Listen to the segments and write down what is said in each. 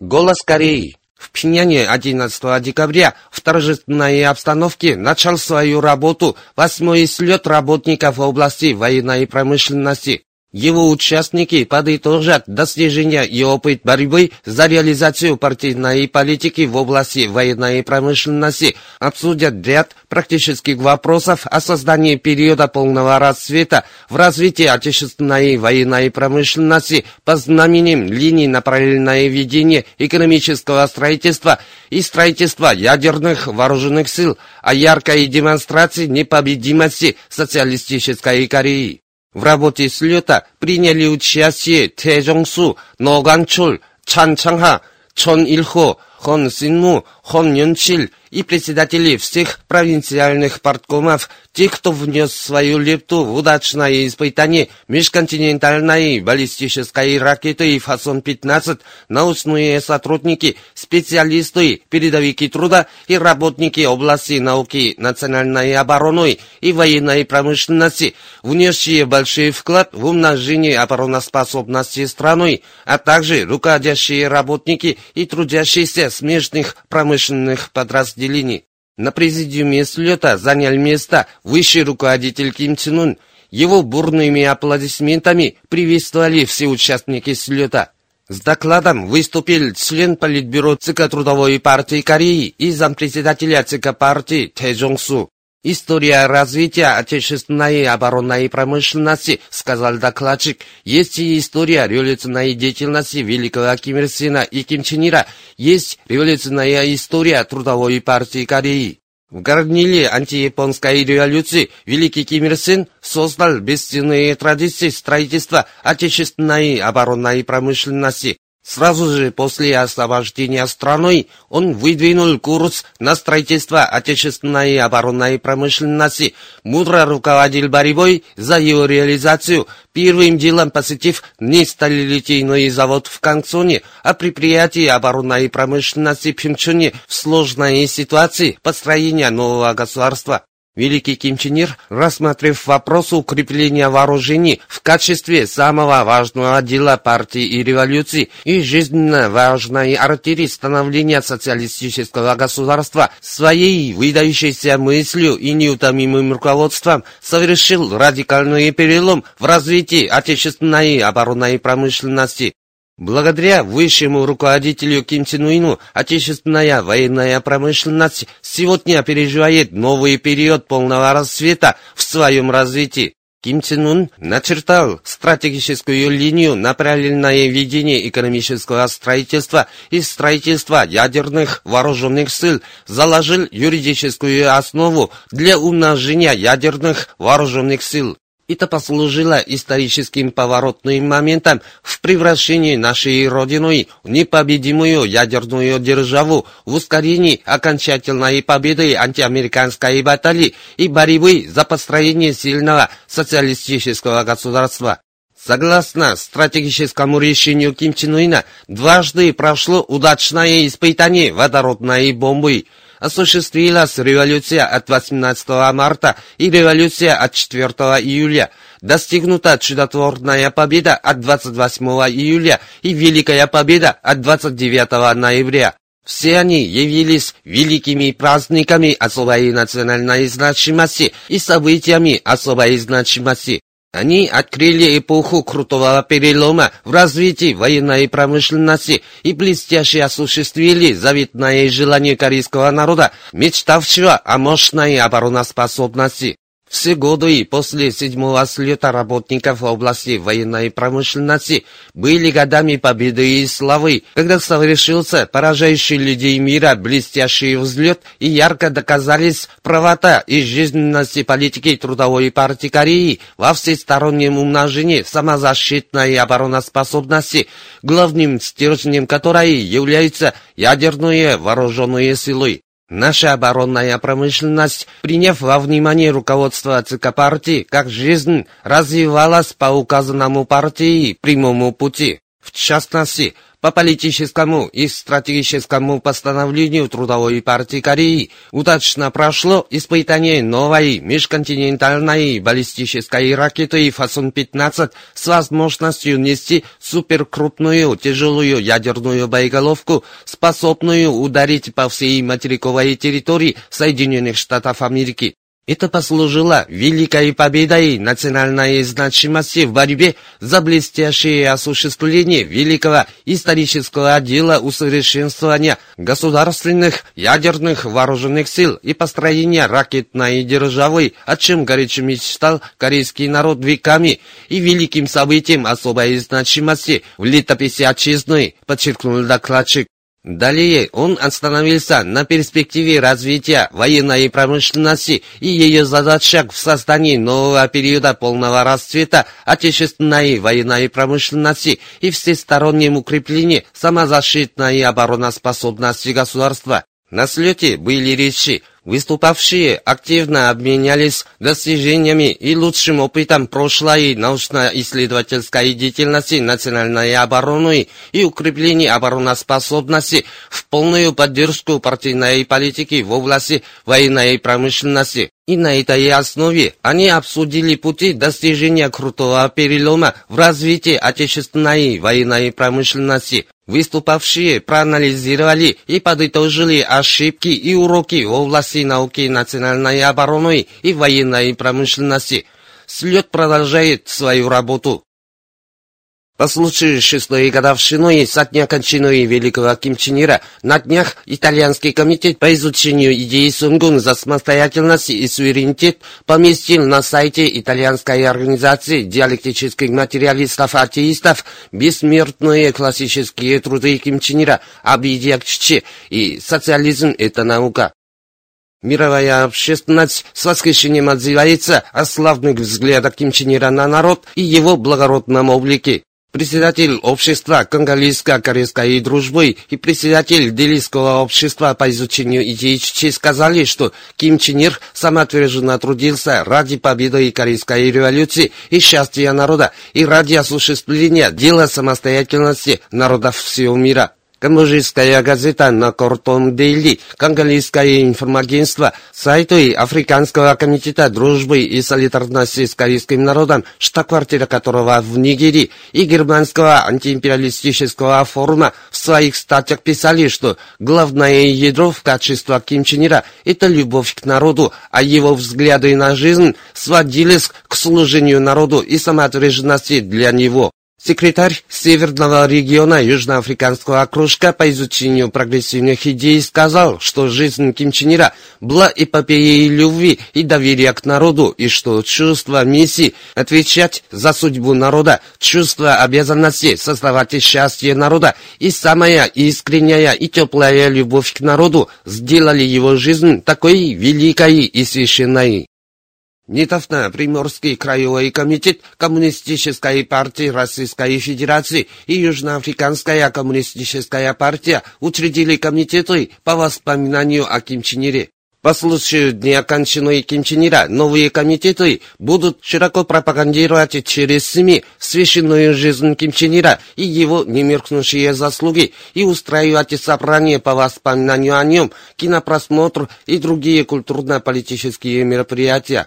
Голос Кореи. В Пхеньяне 11 декабря в торжественной обстановке начал свою работу восьмой слет работников области военной промышленности. Его участники подытожат достижения и опыт борьбы за реализацию партийной политики в области военной промышленности, обсудят ряд практических вопросов о создании периода полного расцвета в развитии отечественной военной промышленности по знаменем линии на параллельное ведение экономического строительства и строительства ядерных вооруженных сил, о яркой демонстрации непобедимости социалистической Кореи. В работе слета приняли участие Тэжонсу, Ноганчул, Чан Чанха, Чон Ильхо, Хон Синму, Хон Юнчил и председатели всех провинциальных парткомов те, кто внес свою лепту в удачное испытание межконтинентальной баллистической ракеты Фасон-15, научные сотрудники, специалисты, передовики труда и работники области науки, национальной обороны и военной промышленности, внесшие большой вклад в умножение обороноспособности страны, а также руководящие работники и трудящиеся смежных промышленных подразделений. На президиуме слета занял место высший руководитель Ким Чен Ун. Его бурными аплодисментами приветствовали все участники слета. С докладом выступил член Политбюро ЦК Трудовой партии Кореи и зампредседателя ЦК партии Тэ Джонсу. История развития отечественной оборонной промышленности, сказал докладчик, есть и история революционной деятельности великого Ким Ир Сена и Ким Чен Ира, есть революционная история трудовой партии Кореи. В горниле антияпонской революции великий Ким Ир Сен создал бесценные традиции строительства отечественной оборонной промышленности, Сразу же после освобождения страной он выдвинул курс на строительство отечественной оборонной промышленности, мудро руководил борьбой за его реализацию, первым делом посетив не сталилитейный завод в Канцоне, а предприятие оборонной промышленности в Пхенчоне в сложной ситуации построения нового государства. Великий Ким Чен Ир, рассмотрев вопрос укрепления вооружений в качестве самого важного дела партии и революции и жизненно важной артерии становления социалистического государства, своей выдающейся мыслью и неутомимым руководством совершил радикальный перелом в развитии отечественной оборонной промышленности. Благодаря высшему руководителю Ким Чен Уину отечественная военная промышленность сегодня переживает новый период полного расцвета в своем развитии. Ким Чен Ун начертал стратегическую линию на параллельное ведение экономического строительства и строительства ядерных вооруженных сил, заложил юридическую основу для умножения ядерных вооруженных сил. Это послужило историческим поворотным моментом в превращении нашей Родины в непобедимую ядерную державу, в ускорении окончательной победы антиамериканской баталии и борьбы за построение сильного социалистического государства. Согласно стратегическому решению Ким Чен Ына, дважды прошло удачное испытание водородной бомбы – осуществилась революция от 18 марта и революция от 4 июля. Достигнута чудотворная победа от 28 июля и Великая победа от 29 ноября. Все они явились великими праздниками особой национальной значимости и событиями особой значимости. Они открыли эпоху крутого перелома в развитии военной промышленности и блестяще осуществили заветное желание корейского народа, мечтавшего о мощной обороноспособности. Все годы после седьмого слета работников области военной промышленности были годами победы и славы, когда совершился поражающий людей мира блестящий взлет и ярко доказались правота и жизненности политики Трудовой партии Кореи во всестороннем умножении самозащитной обороноспособности, главным стержнем которой являются ядерные вооруженные силы. Наша оборонная промышленность, приняв во внимание руководство ЦК партии, как жизнь развивалась по указанному партии прямому пути. В частности, по политическому и стратегическому постановлению Трудовой партии Кореи удачно прошло испытание новой межконтинентальной баллистической ракеты Фасон-15 с возможностью нести суперкрупную тяжелую ядерную боеголовку, способную ударить по всей материковой территории Соединенных Штатов Америки. Это послужило великой победой национальной значимости в борьбе за блестящее осуществление великого исторического дела усовершенствования государственных ядерных вооруженных сил и построения ракетной державы, о чем горячо мечтал корейский народ веками, и великим событием особой значимости в летописи отчизны, подчеркнул докладчик. Далее он остановился на перспективе развития военной промышленности и ее задачах в создании нового периода полного расцвета отечественной военной промышленности и всестороннем укреплении самозащитной обороноспособности государства. На слете были речи Выступавшие активно обменялись достижениями и лучшим опытом прошлой научно-исследовательской деятельности национальной обороны и укрепления обороноспособности в полную поддержку партийной политики в области военной промышленности. И на этой основе они обсудили пути достижения крутого перелома в развитии отечественной военной промышленности. Выступавшие проанализировали и подытожили ошибки и уроки в области науки национальной обороны и военной промышленности. Слет продолжает свою работу. По случаю шестой годовщины со дня кончины великого Ким Чен Ира на днях Итальянский комитет по изучению идеи Сунгун за самостоятельность и суверенитет поместил на сайте итальянской организации диалектических материалистов-атеистов бессмертные классические труды Ким Чен Ира об идеях Чичи и «Социализм – это наука». Мировая общественность с восхищением отзывается о славных взглядах Ким Чен Ира на народ и его благородном облике. Председатель общества конголийско-корейской дружбы и председатель Делийского общества по изучению Чичи сказали, что Ким Чен Ир самоотверженно трудился ради победы Корейской революции и счастья народа и ради осуществления дела самостоятельности народов всего мира. Камбоджийская газета на Кортон Дейли, Конголийское информагентство, сайты Африканского комитета дружбы и солидарности с корейским народом, штаб-квартира которого в Нигерии, и германского антиимпериалистического форума в своих статьях писали, что главное ядро в качестве Ким Чен Ира – это любовь к народу, а его взгляды на жизнь сводились к служению народу и самоотверженности для него. Секретарь Северного региона Южноафриканского окружка по изучению прогрессивных идей сказал, что жизнь Ким Чен Ира была эпопеей любви и доверия к народу, и что чувство миссии отвечать за судьбу народа, чувство обязанности создавать счастье народа и самая искренняя и теплая любовь к народу сделали его жизнь такой великой и священной. Недавно Приморский краевой комитет Коммунистической партии Российской Федерации и Южноафриканская коммунистическая партия учредили комитеты по воспоминанию о Ким Чен Ире. По случаю дня кончины Ким Чен Ира новые комитеты будут широко пропагандировать через СМИ священную жизнь Ким Чен Ира и его немеркнущие заслуги и устраивать собрания по воспоминанию о нем, кинопросмотр и другие культурно-политические мероприятия.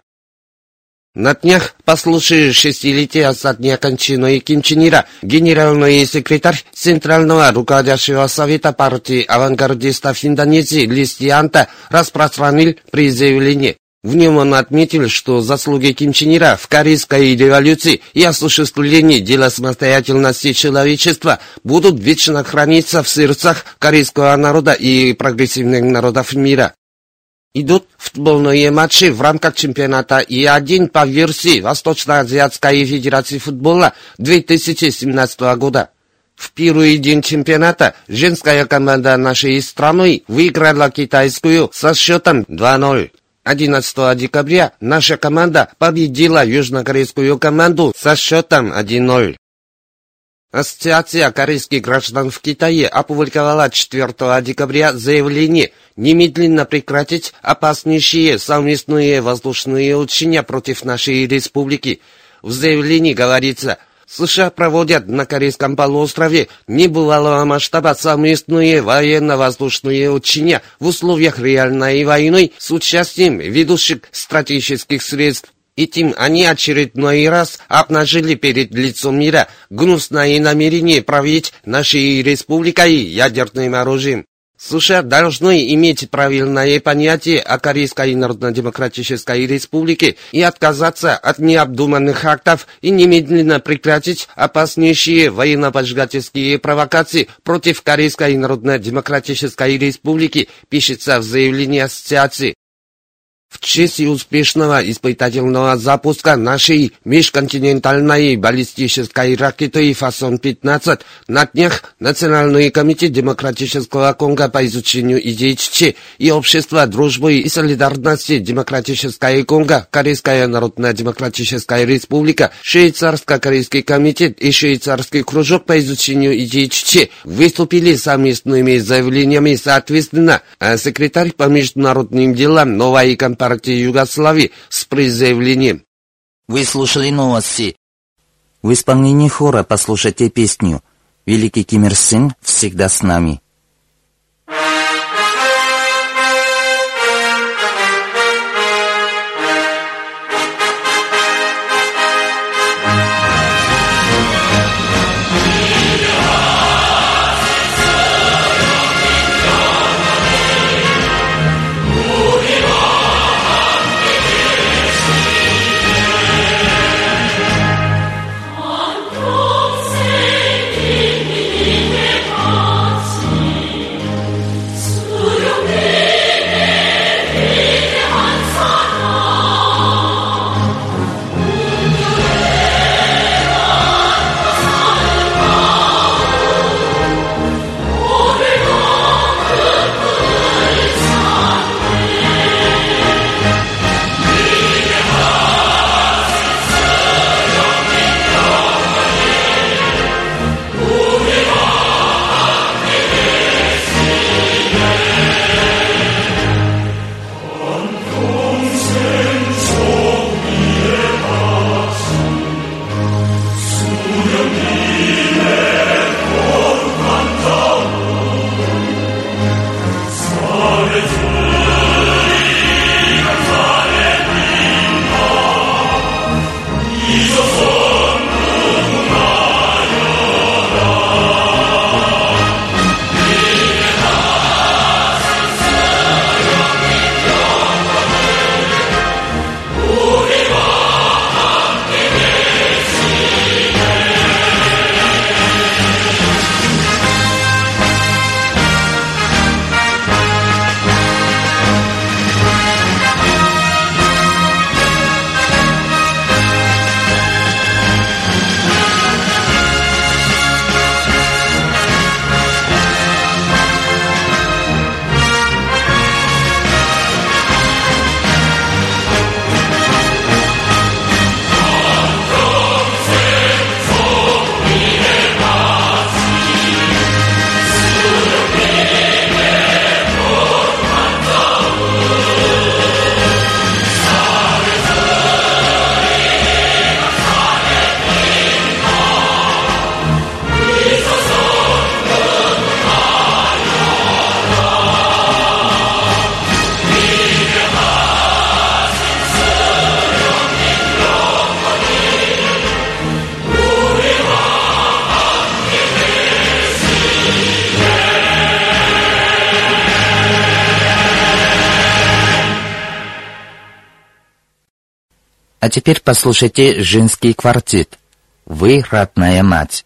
На днях, по случаю шестилетия со дня кончины Ким Чен Ира, генеральный секретарь Центрального руководящего совета партии авангардистов Индонезии Листианта распространил заявлении. В нем он отметил, что заслуги Ира в Корейской революции и осуществлении дела самостоятельности человечества будут вечно храниться в сердцах корейского народа и прогрессивных народов мира. Идут футбольные матчи в рамках чемпионата И1 по версии Восточно-Азиатской Федерации футбола 2017 года. В первый день чемпионата женская команда нашей страны выиграла китайскую со счетом 2-0. 11 декабря наша команда победила южнокорейскую команду со счетом 1-0. Ассоциация корейских граждан в Китае опубликовала 4 декабря заявление немедленно прекратить опаснейшие совместные воздушные учения против нашей республики. В заявлении говорится, США проводят на Корейском полуострове небывалого масштаба совместные военно-воздушные учения в условиях реальной войны с участием ведущих стратегических средств. Этим они очередной раз обнажили перед лицом мира гнусное намерение править нашей республикой ядерным оружием. США должны иметь правильное понятие о Корейской Народно-Демократической Республике и отказаться от необдуманных актов и немедленно прекратить опаснейшие военно-поджигательские провокации против Корейской Народно-Демократической Республики, пишется в заявлении ассоциации. В честь успешного испытательного запуска нашей межконтинентальной баллистической ракеты «Фасон-15» на днях Национальный комитет Демократического Конго по изучению идей ЧЧ и Общество дружбы и солидарности Демократической Конго, Корейская Народно-Демократическая Республика, Швейцарско-Корейский комитет и Швейцарский кружок по изучению идей ЧЧ выступили совместными заявлениями соответственно, а секретарь по международным делам новой компании партии Югославии с призывлением. Вы слушали новости. В исполнении хора послушайте песню «Великий Ким Ир Сен всегда с нами». Теперь послушайте женский квартет. Вы родная мать.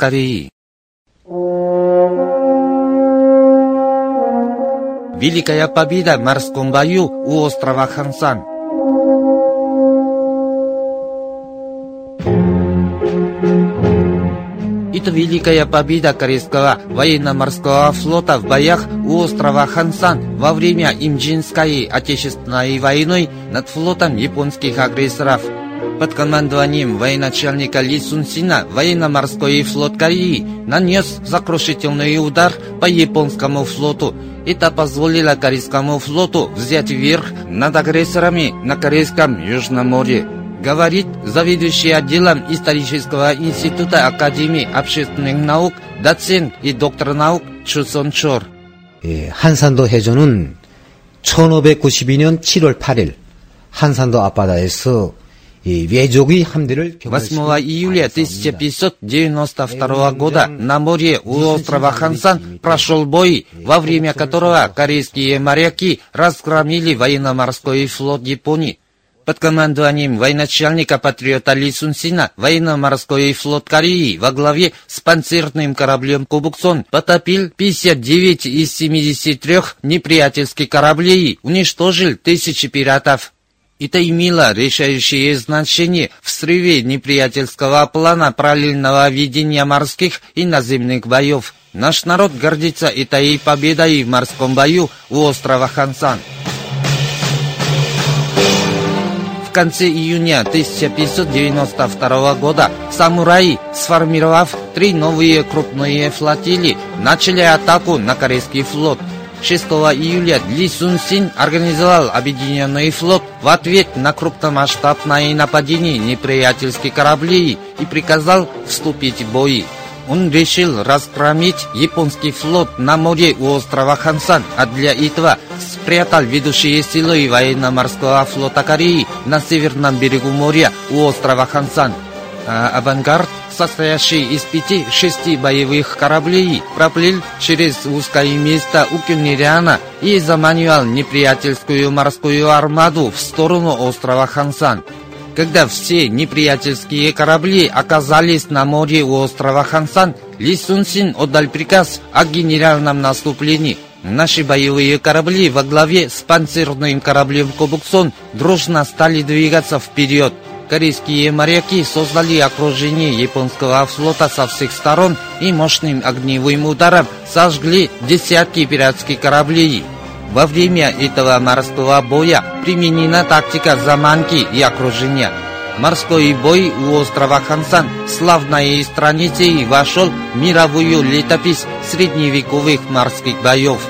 Кореи. Великая победа в морском бою у острова Хансан. Это великая победа корейского военно-морского флота в боях у острова Хансан во время Имджинской Отечественной войны над флотом японских агрессоров Под командованием военачальника Ли Сунсина военно-морской флот Кореи нанес сокрушительный удар по японскому флоту. Это позволило корейскому флоту взять верх над агрессорами на Корейском Южном море говорит заведующий отделом исторического института Академии общественных наук, доцент и доктор наук Чусон Чор. 한산도 해전은 1592년 7월 8일 한산도 앞바다에서 8 июля 1592 года на море у острова Хансан прошел бой, во время которого корейские моряки разгромили военно-морской флот Японии. Под командованием военачальника патриота Ли Сунсина военно-морской флот Кореи во главе с панцирным кораблем Кубуксон потопил 59 из 73 неприятельских кораблей, уничтожил тысячи пиратов. Это имело решающее значение в срыве неприятельского плана параллельного ведения морских и наземных боев. Наш народ гордится этой победой в морском бою у острова Хансан. В конце июня 1592 года самураи, сформировав три новые крупные флотилии, начали атаку на корейский флот. 6 июля Ли Сун Син организовал объединенный флот в ответ на крупномасштабное нападение неприятельских кораблей и приказал вступить в бой. Он решил разгромить японский флот на море у острова Хансан, а для этого спрятал ведущие силы военно-морского флота Кореи на северном берегу моря у острова Хансан. А авангард, состоящий из пяти-шести боевых кораблей, проплыл через узкое место у Кюнериана и заманивал неприятельскую морскую армаду в сторону острова Хансан. Когда все неприятельские корабли оказались на море у острова Хансан, Ли Сун Син отдал приказ о генеральном наступлении. Наши боевые корабли во главе с панцирным кораблем Кобуксон дружно стали двигаться вперед. Корейские моряки создали окружение японского флота со всех сторон и мощным огневым ударом сожгли десятки пиратских кораблей. Во время этого морского боя применена тактика заманки и окружения. Морской бой у острова Хансан славной страницей вошел в мировую летопись средневековых морских боев.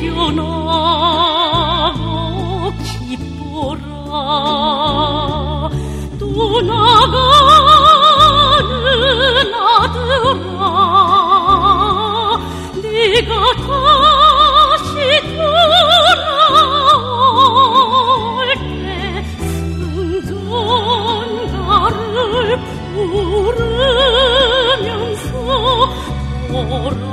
태어나고 기뻐라. 또 나가는 아들아 네가 다시 돌아올 때 승전가를 부르면서 걸어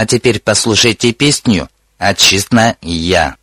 А теперь послушайте песню «Отчизна я».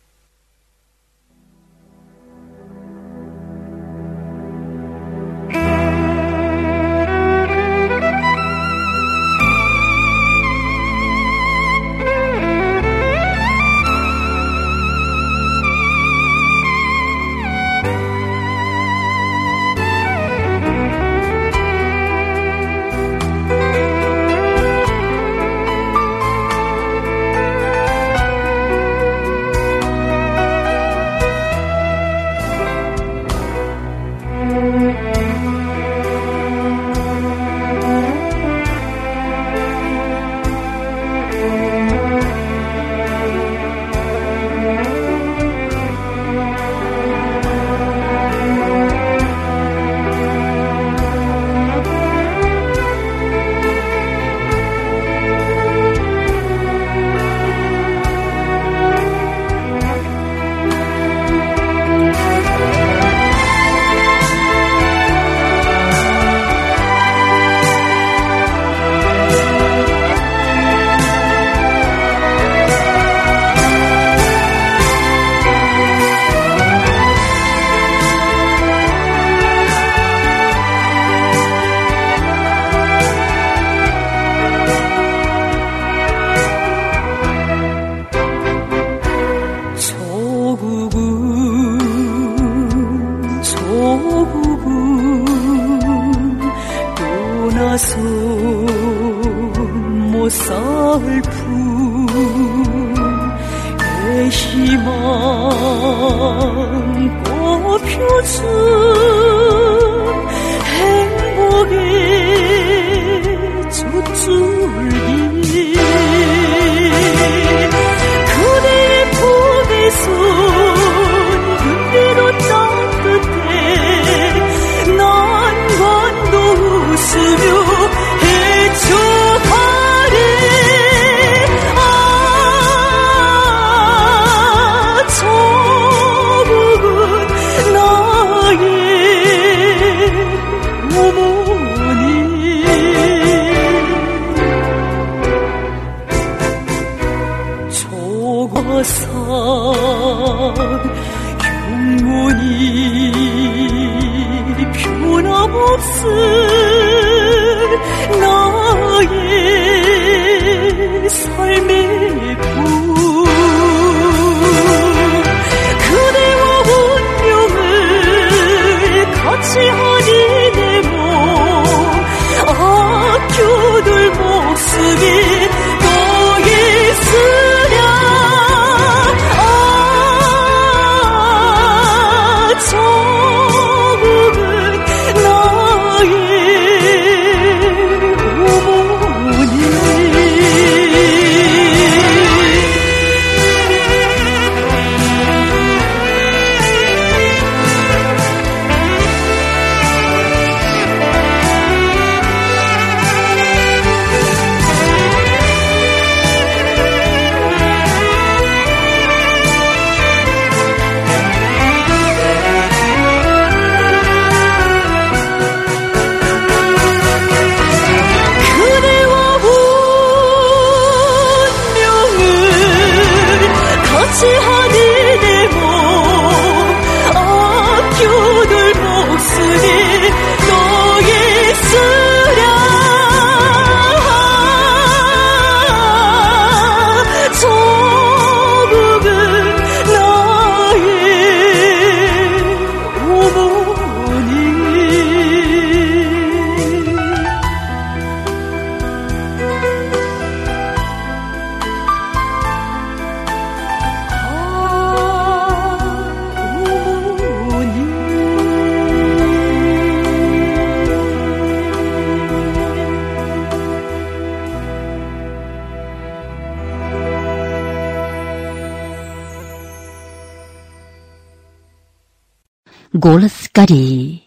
Голос Кореи.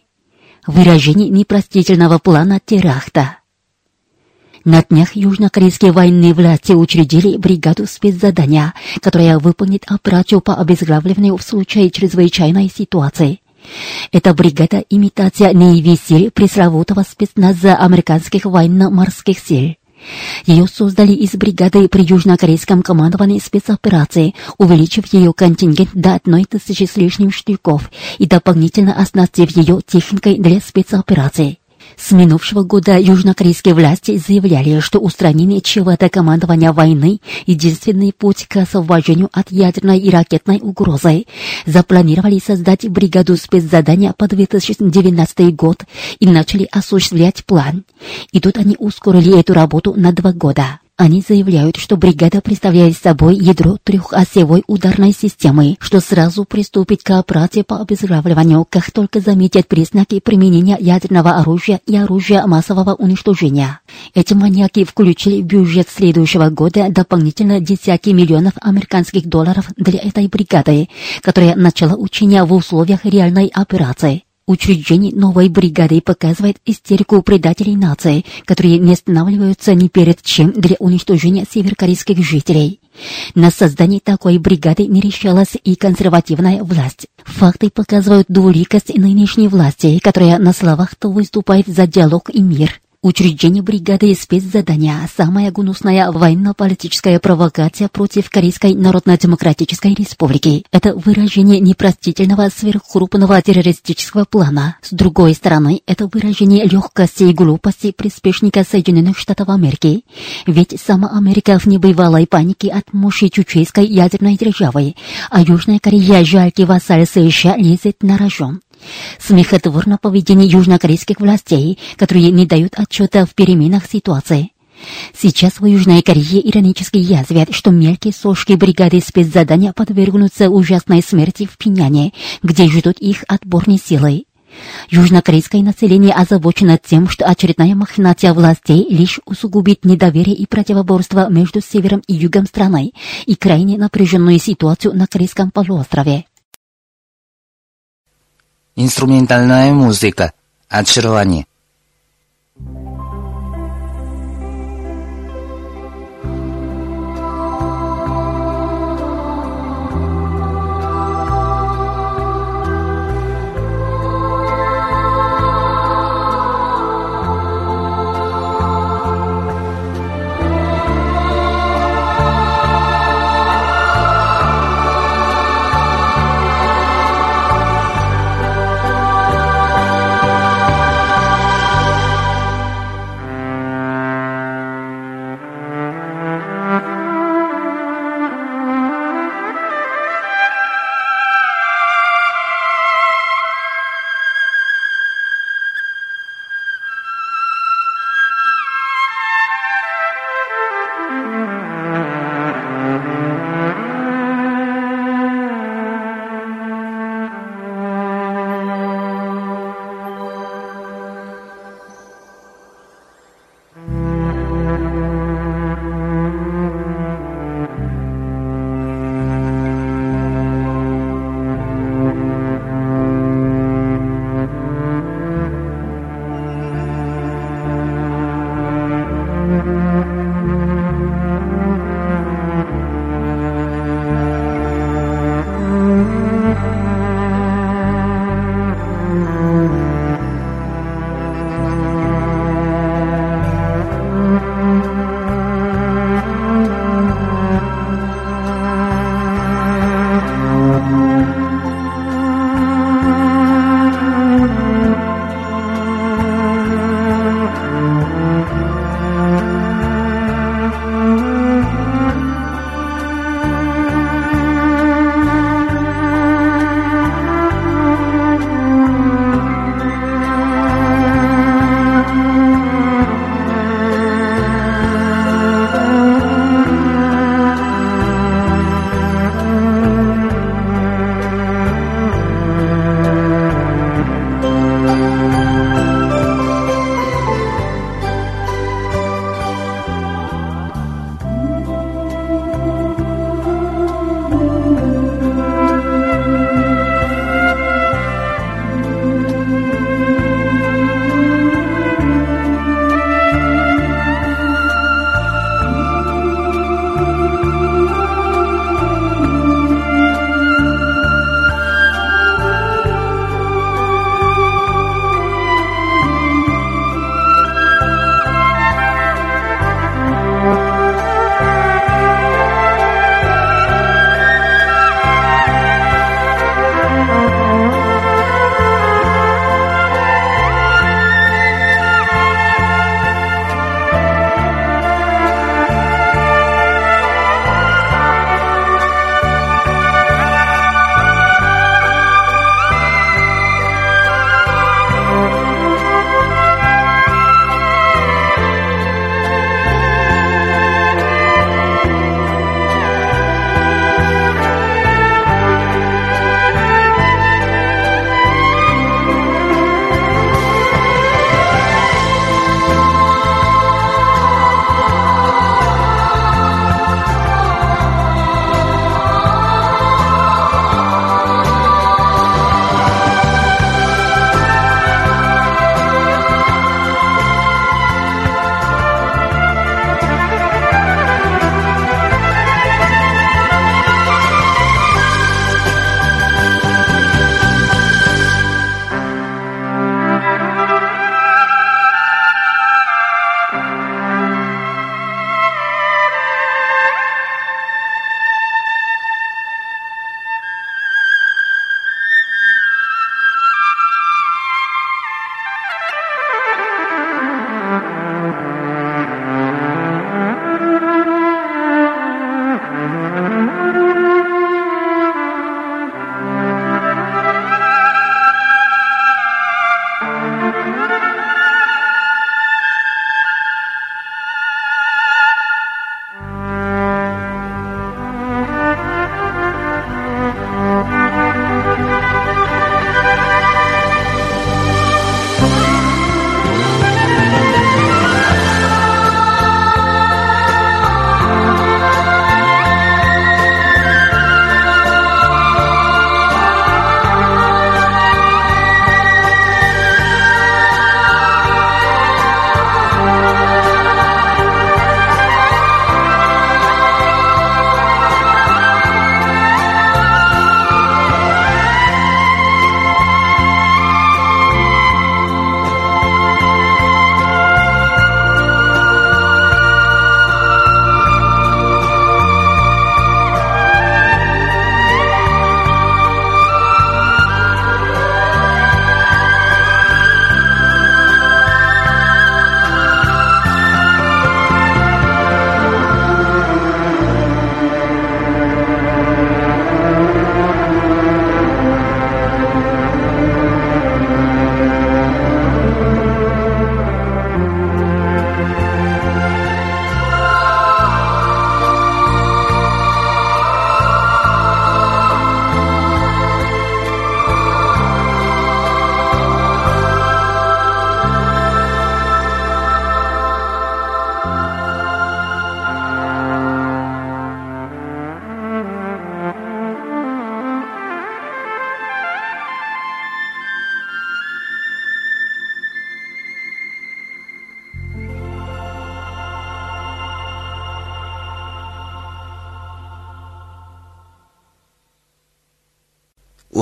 Выражение непростительного плана теракта. На днях южнокорейские военные власти учредили бригаду спецзадания, которая выполнит операцию по обезглавливанию в случае чрезвычайной ситуации. Эта бригада – имитация сил пресловутого спецназа американских военно-морских сил. Ее создали из бригады при южнокорейском командовании спецоперации, увеличив ее контингент до одной тысячи с лишним штыков и дополнительно оснастив ее техникой для спецопераций. С минувшего года южнокорейские власти заявляли, что устранение чего-то командования войны – единственный путь к освобождению от ядерной и ракетной угрозы. Запланировали создать бригаду спецзадания по 2019 год и начали осуществлять план. И тут они ускорили эту работу на два года. Они заявляют, что бригада представляет собой ядро трехосевой ударной системы, что сразу приступит к операции по обезглавливанию, как только заметят признаки применения ядерного оружия и оружия массового уничтожения. Эти маньяки включили в бюджет следующего года дополнительно десятки миллионов американских долларов для этой бригады, которая начала учения в условиях реальной операции. Учреждение новой бригады показывает истерику предателей нации, которые не останавливаются ни перед чем для уничтожения северокорейских жителей. На создание такой бригады не решалась и консервативная власть. Факты показывают двуликость нынешней власти, которая на словах то выступает за диалог и мир, Учреждение бригады спецзадания – самая гнусная военно-политическая провокация против Корейской Народно-Демократической Республики. Это выражение непростительного сверхкрупного террористического плана. С другой стороны, это выражение легкости и глупости приспешника Соединенных Штатов Америки. Ведь сама Америка в небывалой панике от мощи чучейской ядерной державы, а Южная Корея жалкий вассаль США лезет на рожон. Смехотворно поведение южнокорейских властей, которые не дают отчета в переменах ситуации. Сейчас в Южной Корее иронически язвят, что мелкие сошки бригады спецзадания подвергнутся ужасной смерти в Пиняне, где ждут их отборные силы. Южнокорейское население озабочено тем, что очередная махинация властей лишь усугубит недоверие и противоборство между севером и югом страны и крайне напряженную ситуацию на Корейском полуострове. Инструментальная музыка. Очарование.